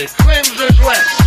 that He cleanses lepers,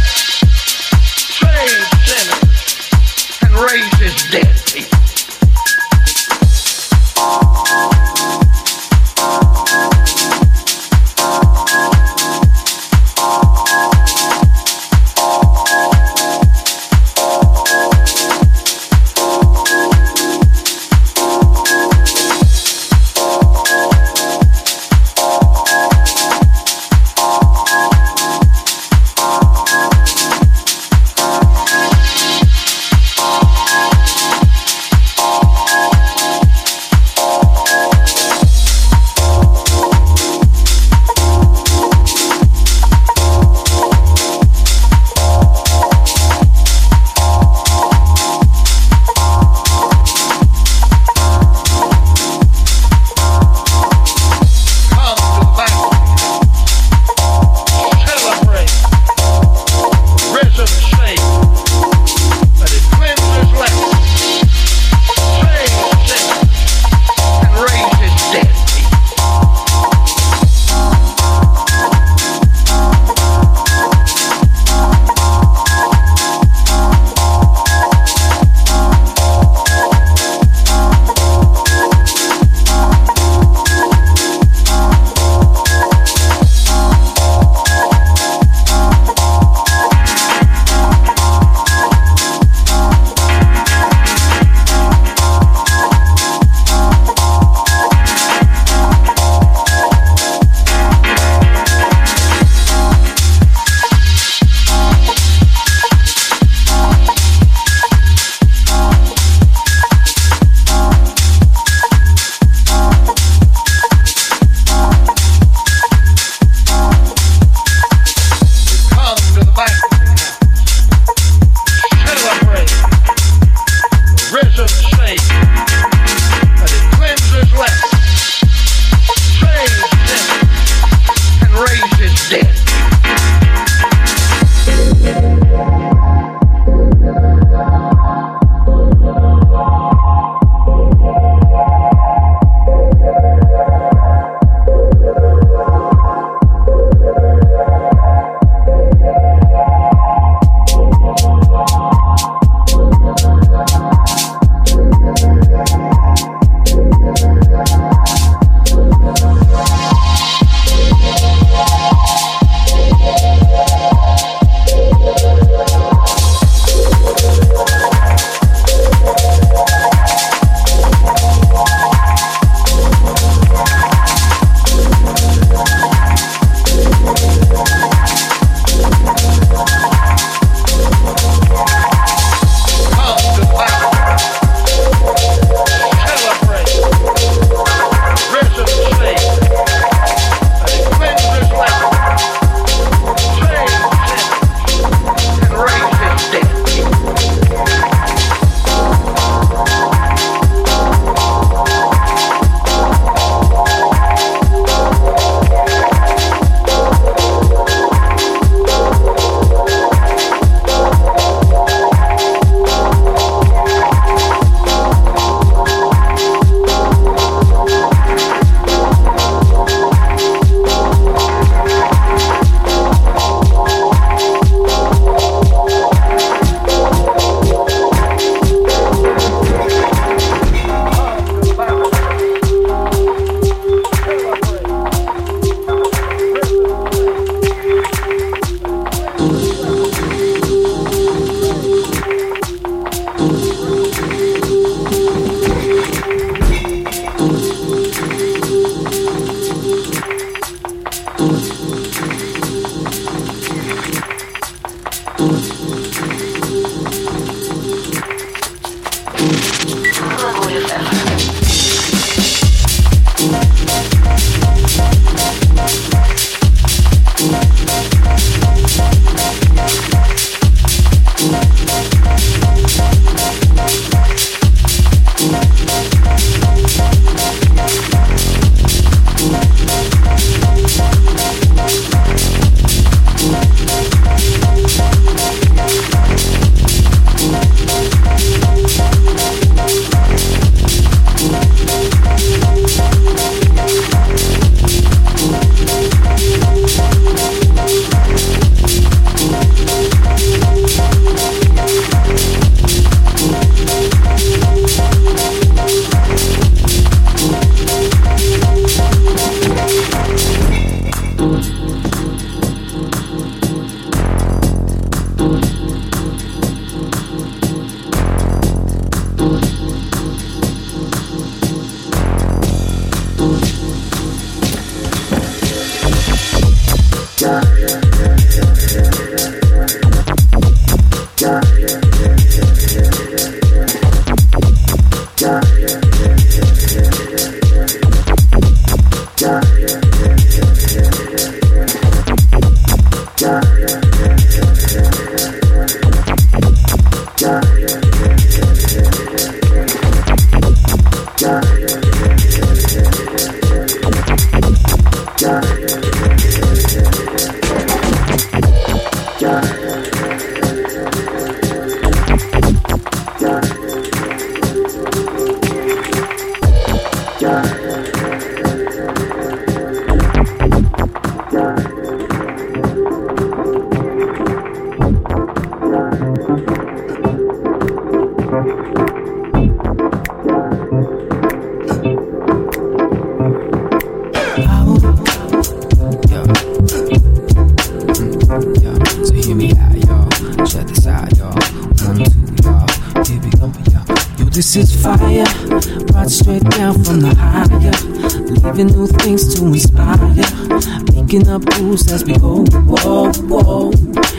Making up rules as we go, whoa, whoa.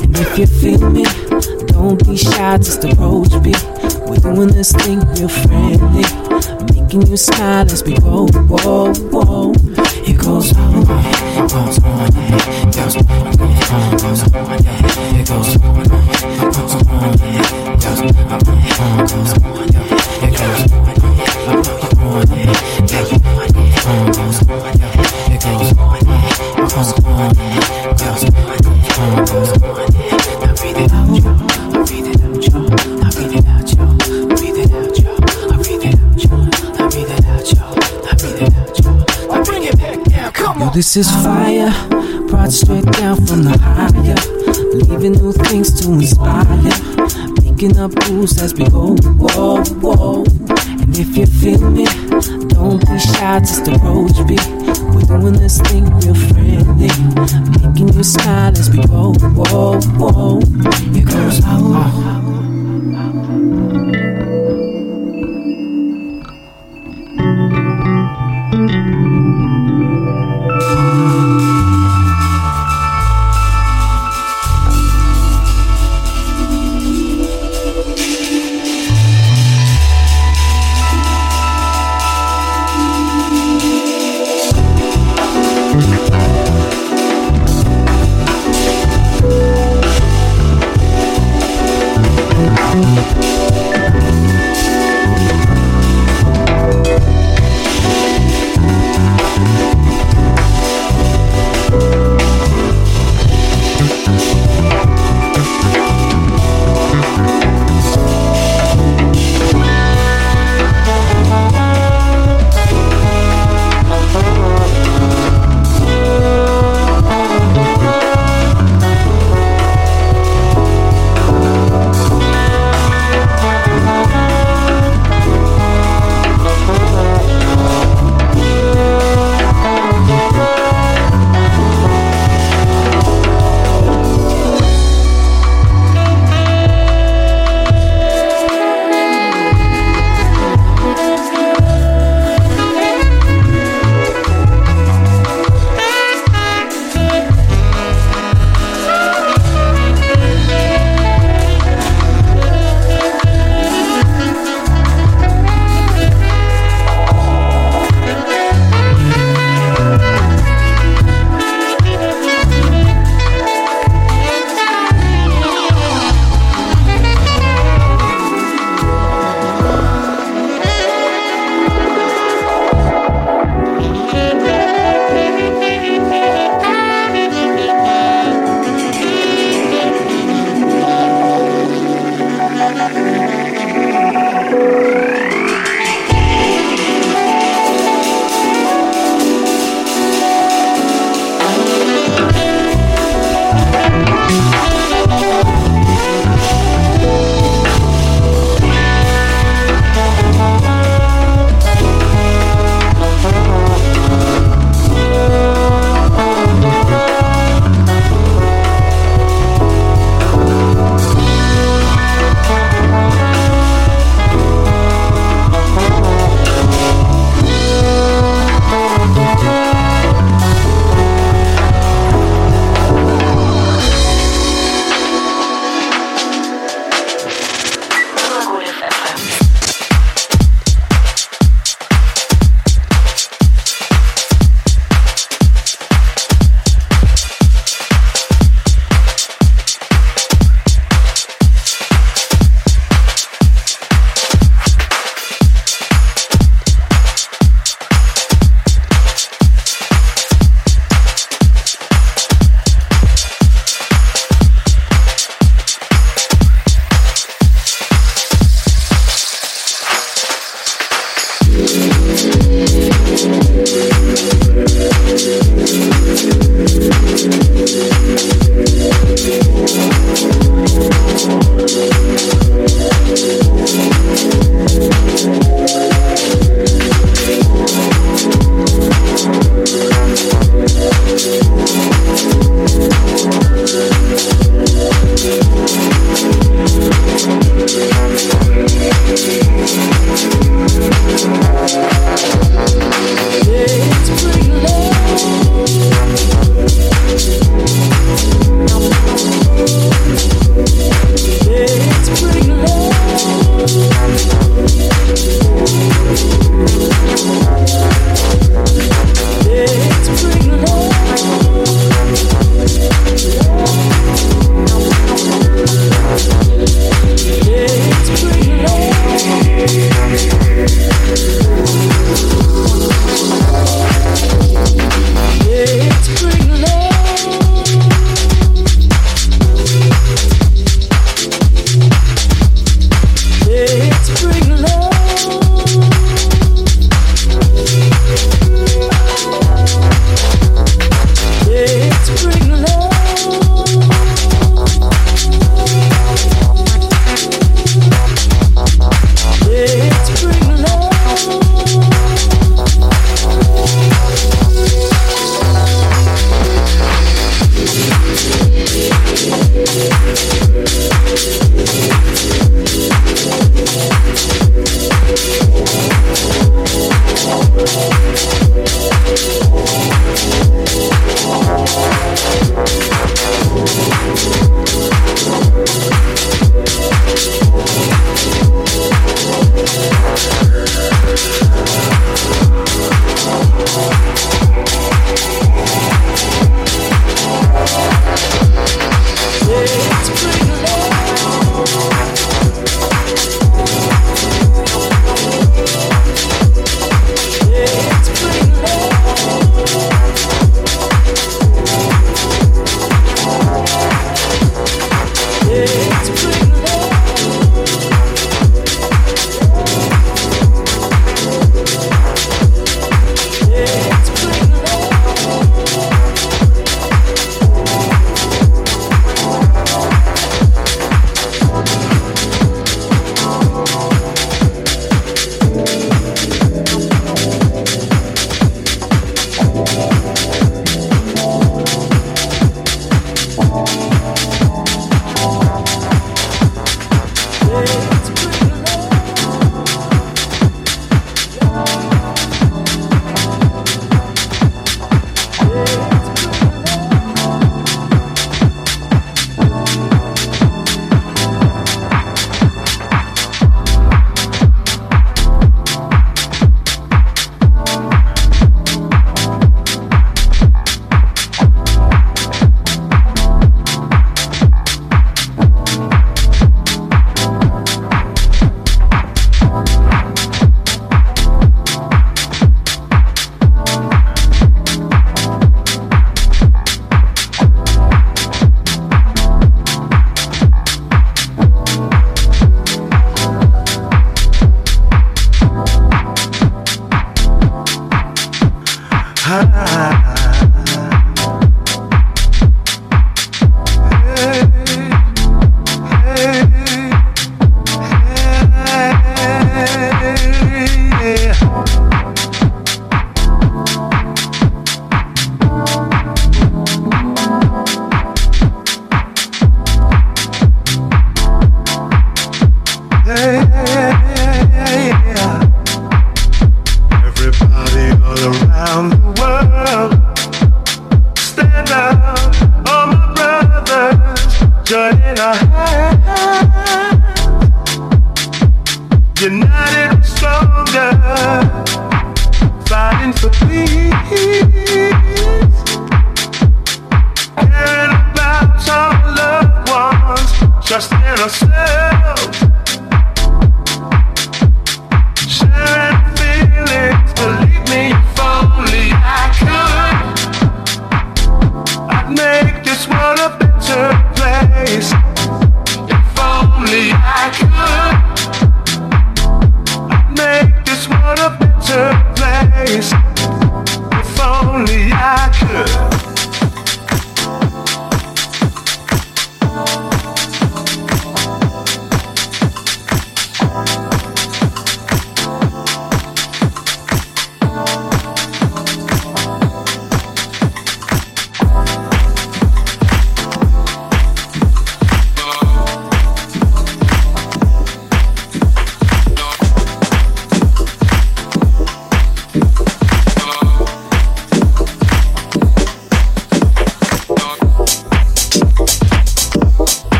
And if you feel me, don't be shy, just approach me. We're doing this thing real friendly. Making you smile as we go, whoa, whoa. It goes on, it goes on, it goes on, it goes on, it goes on, it goes on, it goes on, it goes on, it goes on. You. Bring it back. Come this is fire, brought straight down from the higher, leaving new things to inspire. Picking up rules as we go, whoa, whoa. And if you feel me, don't be shy, just approach me. Doing this thing real friendly. Making you smile as we go, whoa, whoa. It goes, oh.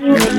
Now you're